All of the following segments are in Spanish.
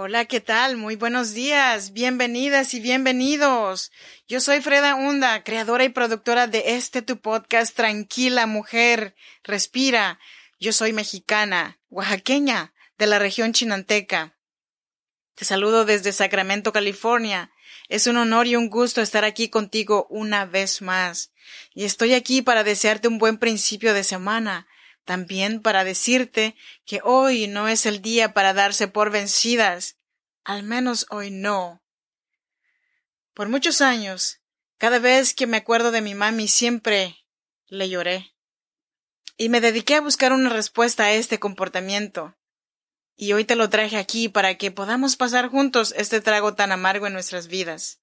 Hola, ¿qué tal? Muy buenos días, bienvenidas y bienvenidos. Yo soy Freda Hunda, creadora y productora de este tu podcast Tranquila Mujer, Respira. Yo soy mexicana, oaxaqueña, de la región chinanteca. Te saludo desde Sacramento, California. Es un honor y un gusto estar aquí contigo una vez más. Y estoy aquí para desearte un buen principio de semana, también para decirte que hoy no es el día para darse por vencidas. Al menos hoy no. Por muchos años, cada vez que me acuerdo de mi mami siempre le lloré. Y me dediqué a buscar una respuesta a este comportamiento. Y hoy te lo traje aquí para que podamos pasar juntos este trago tan amargo en nuestras vidas.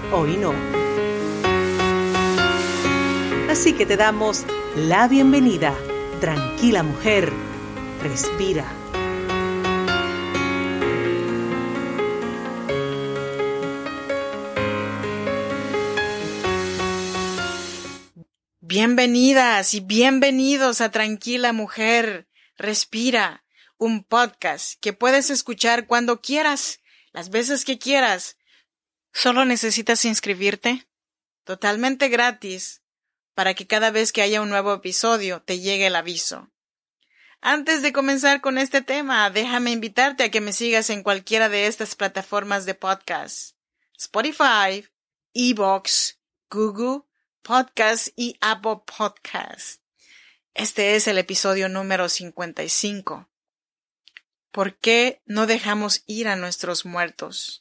hoy no. Así que te damos la bienvenida. Tranquila mujer, respira. Bienvenidas y bienvenidos a Tranquila Mujer, Respira, un podcast que puedes escuchar cuando quieras, las veces que quieras, Solo necesitas inscribirte totalmente gratis para que cada vez que haya un nuevo episodio te llegue el aviso. Antes de comenzar con este tema, déjame invitarte a que me sigas en cualquiera de estas plataformas de podcast. Spotify, Evox, Google Podcast y Apple Podcast. Este es el episodio número 55. ¿Por qué no dejamos ir a nuestros muertos?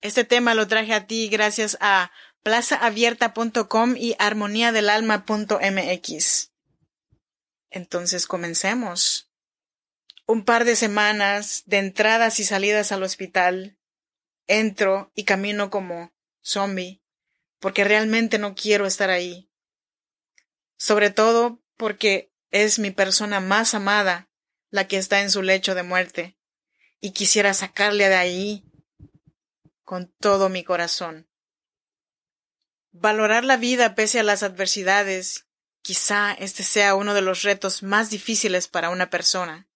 Este tema lo traje a ti gracias a plazaabierta.com y armoniadelalma.mx. Entonces comencemos. Un par de semanas de entradas y salidas al hospital. Entro y camino como zombie, porque realmente no quiero estar ahí. Sobre todo porque es mi persona más amada la que está en su lecho de muerte, y quisiera sacarle de ahí con todo mi corazón. Valorar la vida pese a las adversidades, quizá este sea uno de los retos más difíciles para una persona.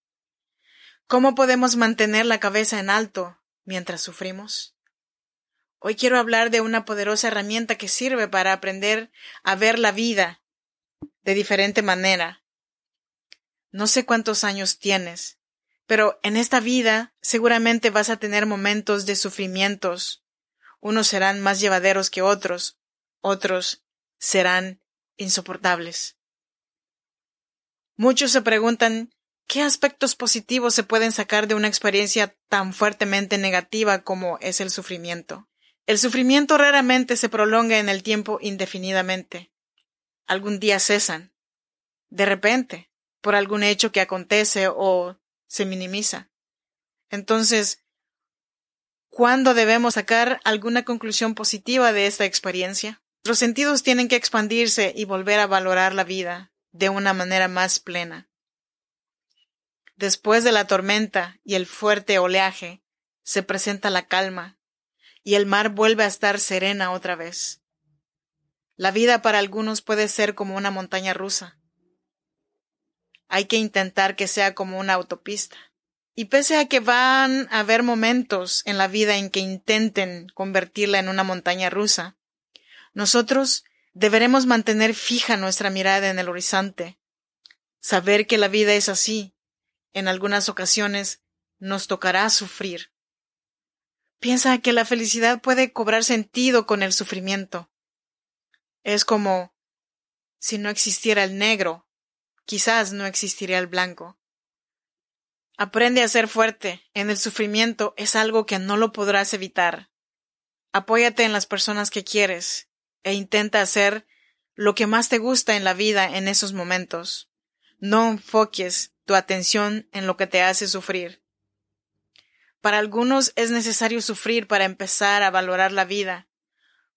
¿Cómo podemos mantener la cabeza en alto mientras sufrimos? Hoy quiero hablar de una poderosa herramienta que sirve para aprender a ver la vida de diferente manera. No sé cuántos años tienes, pero en esta vida seguramente vas a tener momentos de sufrimientos. Unos serán más llevaderos que otros, otros serán insoportables. Muchos se preguntan qué aspectos positivos se pueden sacar de una experiencia tan fuertemente negativa como es el sufrimiento. El sufrimiento raramente se prolonga en el tiempo indefinidamente. Algún día cesan. De repente, por algún hecho que acontece o se minimiza. Entonces, ¿cuándo debemos sacar alguna conclusión positiva de esta experiencia? Los sentidos tienen que expandirse y volver a valorar la vida de una manera más plena. Después de la tormenta y el fuerte oleaje, se presenta la calma, y el mar vuelve a estar serena otra vez. La vida para algunos puede ser como una montaña rusa. Hay que intentar que sea como una autopista. Y pese a que van a haber momentos en la vida en que intenten convertirla en una montaña rusa, nosotros deberemos mantener fija nuestra mirada en el horizonte, saber que la vida es así. En algunas ocasiones nos tocará sufrir. Piensa que la felicidad puede cobrar sentido con el sufrimiento. Es como si no existiera el negro quizás no existiría el blanco. Aprende a ser fuerte. En el sufrimiento es algo que no lo podrás evitar. Apóyate en las personas que quieres e intenta hacer lo que más te gusta en la vida en esos momentos. No enfoques tu atención en lo que te hace sufrir. Para algunos es necesario sufrir para empezar a valorar la vida.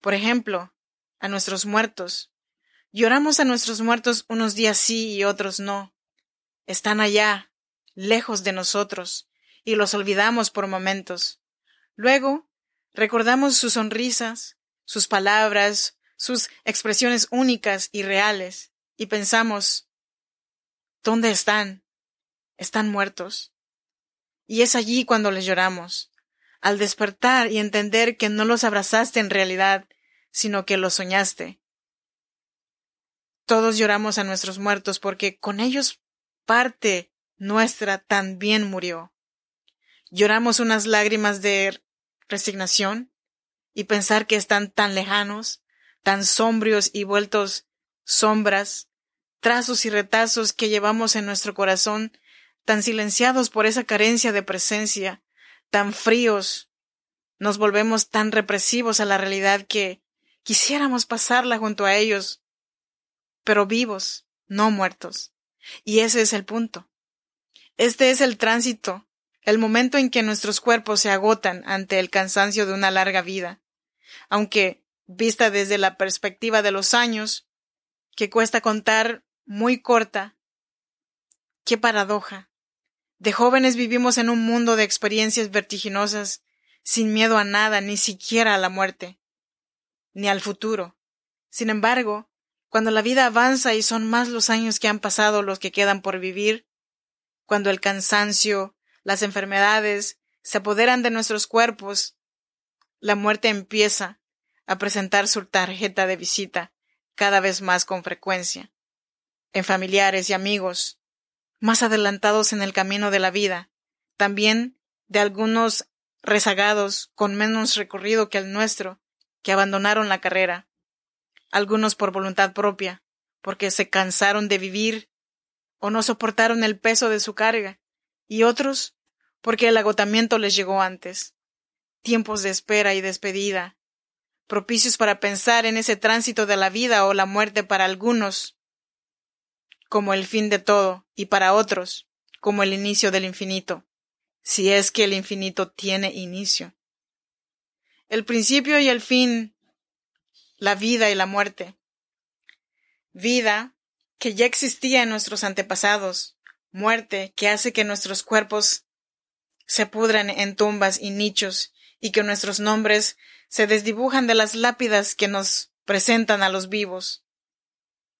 Por ejemplo, a nuestros muertos. Lloramos a nuestros muertos unos días sí y otros no. Están allá, lejos de nosotros, y los olvidamos por momentos. Luego, recordamos sus sonrisas, sus palabras, sus expresiones únicas y reales, y pensamos, ¿dónde están? Están muertos. Y es allí cuando les lloramos, al despertar y entender que no los abrazaste en realidad, sino que los soñaste. Todos lloramos a nuestros muertos porque con ellos parte nuestra también murió. Lloramos unas lágrimas de resignación y pensar que están tan lejanos, tan sombrios y vueltos sombras, trazos y retazos que llevamos en nuestro corazón, tan silenciados por esa carencia de presencia, tan fríos, nos volvemos tan represivos a la realidad que quisiéramos pasarla junto a ellos, pero vivos, no muertos. Y ese es el punto. Este es el tránsito, el momento en que nuestros cuerpos se agotan ante el cansancio de una larga vida. Aunque vista desde la perspectiva de los años, que cuesta contar muy corta. Qué paradoja. De jóvenes vivimos en un mundo de experiencias vertiginosas, sin miedo a nada, ni siquiera a la muerte, ni al futuro. Sin embargo, cuando la vida avanza y son más los años que han pasado los que quedan por vivir, cuando el cansancio, las enfermedades se apoderan de nuestros cuerpos, la muerte empieza a presentar su tarjeta de visita cada vez más con frecuencia, en familiares y amigos, más adelantados en el camino de la vida, también de algunos rezagados con menos recorrido que el nuestro, que abandonaron la carrera, algunos por voluntad propia, porque se cansaron de vivir o no soportaron el peso de su carga, y otros porque el agotamiento les llegó antes. Tiempos de espera y despedida, propicios para pensar en ese tránsito de la vida o la muerte para algunos, como el fin de todo, y para otros, como el inicio del infinito, si es que el infinito tiene inicio. El principio y el fin, la vida y la muerte. Vida que ya existía en nuestros antepasados, muerte que hace que nuestros cuerpos se pudran en tumbas y nichos y que nuestros nombres se desdibujan de las lápidas que nos presentan a los vivos,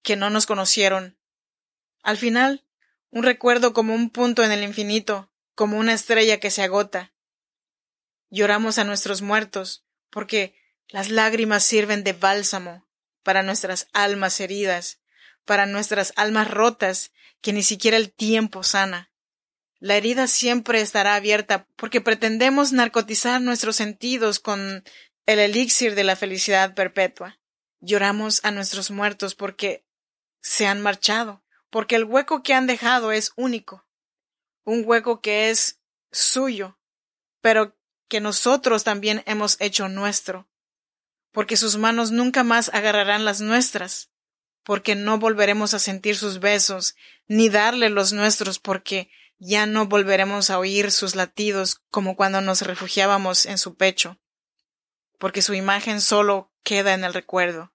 que no nos conocieron. Al final, un recuerdo como un punto en el infinito, como una estrella que se agota. Lloramos a nuestros muertos, porque las lágrimas sirven de bálsamo para nuestras almas heridas, para nuestras almas rotas que ni siquiera el tiempo sana. La herida siempre estará abierta porque pretendemos narcotizar nuestros sentidos con el elixir de la felicidad perpetua. Lloramos a nuestros muertos porque se han marchado, porque el hueco que han dejado es único, un hueco que es suyo, pero que nosotros también hemos hecho nuestro, porque sus manos nunca más agarrarán las nuestras, porque no volveremos a sentir sus besos, ni darle los nuestros, porque ya no volveremos a oír sus latidos como cuando nos refugiábamos en su pecho porque su imagen solo queda en el recuerdo,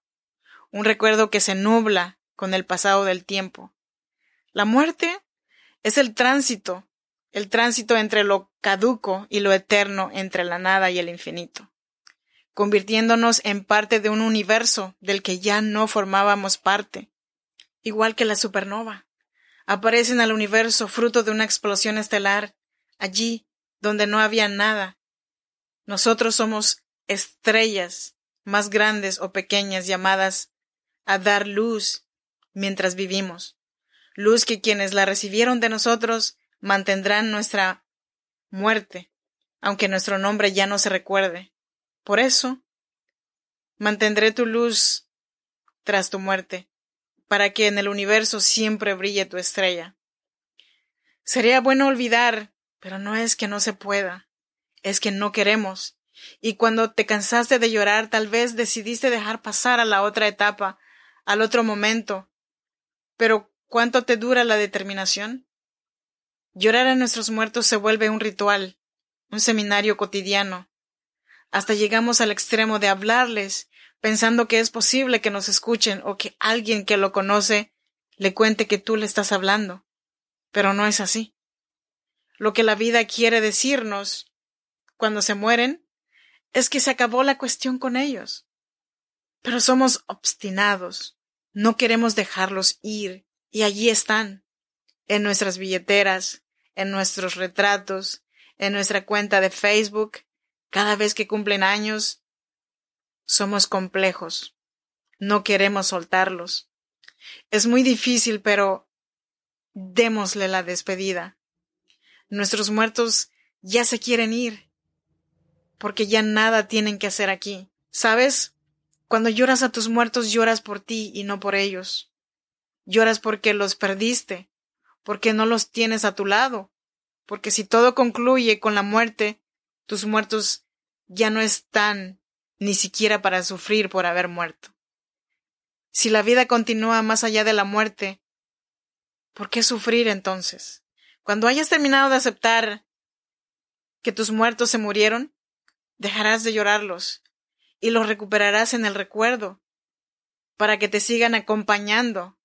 un recuerdo que se nubla con el pasado del tiempo. La muerte es el tránsito, el tránsito entre lo caduco y lo eterno, entre la nada y el infinito, convirtiéndonos en parte de un universo del que ya no formábamos parte, igual que la supernova. Aparecen al universo fruto de una explosión estelar, allí donde no había nada. Nosotros somos estrellas más grandes o pequeñas llamadas a dar luz mientras vivimos, luz que quienes la recibieron de nosotros mantendrán nuestra muerte, aunque nuestro nombre ya no se recuerde. Por eso, mantendré tu luz tras tu muerte, para que en el universo siempre brille tu estrella. Sería bueno olvidar, pero no es que no se pueda, es que no queremos, y cuando te cansaste de llorar, tal vez decidiste dejar pasar a la otra etapa, al otro momento. Pero ¿cuánto te dura la determinación? Llorar a nuestros muertos se vuelve un ritual, un seminario cotidiano. Hasta llegamos al extremo de hablarles, pensando que es posible que nos escuchen o que alguien que lo conoce le cuente que tú le estás hablando. Pero no es así. Lo que la vida quiere decirnos cuando se mueren es que se acabó la cuestión con ellos. Pero somos obstinados, no queremos dejarlos ir, y allí están, en nuestras billeteras, en nuestros retratos, en nuestra cuenta de Facebook, cada vez que cumplen años. Somos complejos, no queremos soltarlos. Es muy difícil, pero démosle la despedida. Nuestros muertos ya se quieren ir, porque ya nada tienen que hacer aquí. ¿Sabes? Cuando lloras a tus muertos lloras por ti y no por ellos. Lloras porque los perdiste, porque no los tienes a tu lado, porque si todo concluye con la muerte, tus muertos ya no están ni siquiera para sufrir por haber muerto. Si la vida continúa más allá de la muerte, ¿por qué sufrir entonces? Cuando hayas terminado de aceptar que tus muertos se murieron, dejarás de llorarlos y los recuperarás en el recuerdo, para que te sigan acompañando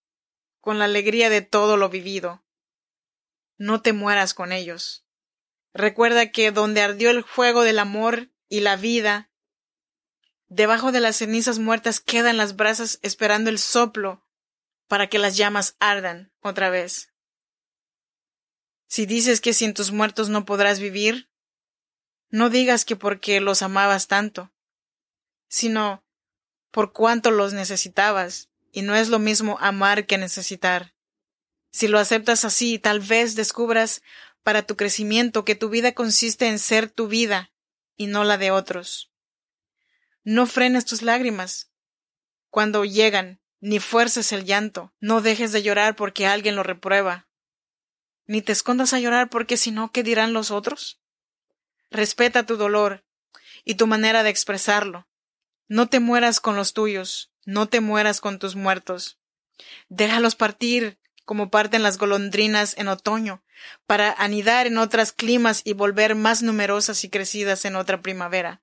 con la alegría de todo lo vivido. No te mueras con ellos. Recuerda que donde ardió el fuego del amor y la vida, debajo de las cenizas muertas quedan las brasas esperando el soplo para que las llamas ardan otra vez. Si dices que sin tus muertos no podrás vivir, no digas que porque los amabas tanto, sino por cuánto los necesitabas, y no es lo mismo amar que necesitar. Si lo aceptas así, tal vez descubras para tu crecimiento que tu vida consiste en ser tu vida y no la de otros. No frenes tus lágrimas cuando llegan, ni fuerces el llanto, no dejes de llorar porque alguien lo reprueba, ni te escondas a llorar porque si no, ¿qué dirán los otros? Respeta tu dolor y tu manera de expresarlo. No te mueras con los tuyos, no te mueras con tus muertos. Déjalos partir como parten las golondrinas en otoño, para anidar en otras climas y volver más numerosas y crecidas en otra primavera.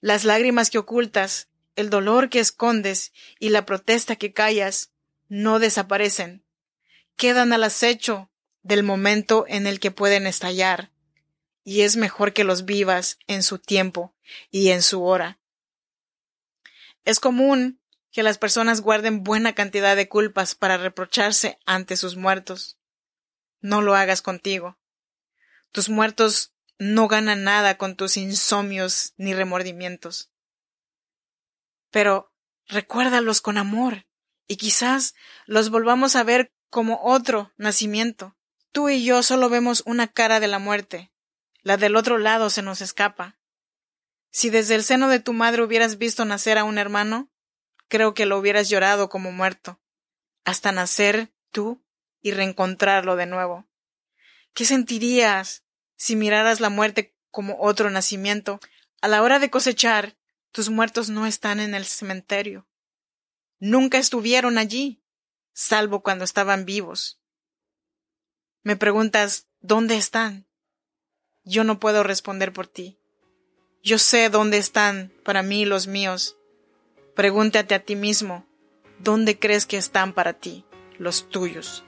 Las lágrimas que ocultas, el dolor que escondes y la protesta que callas no desaparecen. Quedan al acecho del momento en el que pueden estallar y es mejor que los vivas en su tiempo y en su hora. Es común que las personas guarden buena cantidad de culpas para reprocharse ante sus muertos. No lo hagas contigo. Tus muertos no ganan nada con tus insomnios ni remordimientos. Pero recuérdalos con amor y quizás los volvamos a ver como otro nacimiento. Tú y yo solo vemos una cara de la muerte, la del otro lado se nos escapa. Si desde el seno de tu madre hubieras visto nacer a un hermano, creo que lo hubieras llorado como muerto, hasta nacer tú y reencontrarlo de nuevo. ¿Qué sentirías si miraras la muerte como otro nacimiento? A la hora de cosechar, tus muertos no están en el cementerio. Nunca estuvieron allí, salvo cuando estaban vivos. Me preguntas, ¿dónde están? Yo no puedo responder por ti. Yo sé dónde están para mí los míos. Pregúntate a ti mismo, ¿dónde crees que están para ti los tuyos?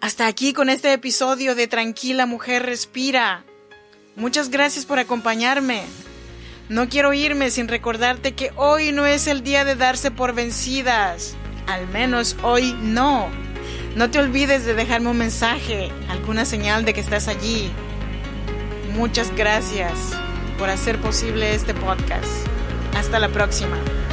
Hasta aquí con este episodio de Tranquila Mujer Respira. Muchas gracias por acompañarme. No quiero irme sin recordarte que hoy no es el día de darse por vencidas. Al menos hoy no. No te olvides de dejarme un mensaje, alguna señal de que estás allí. Muchas gracias por hacer posible este podcast. Hasta la próxima.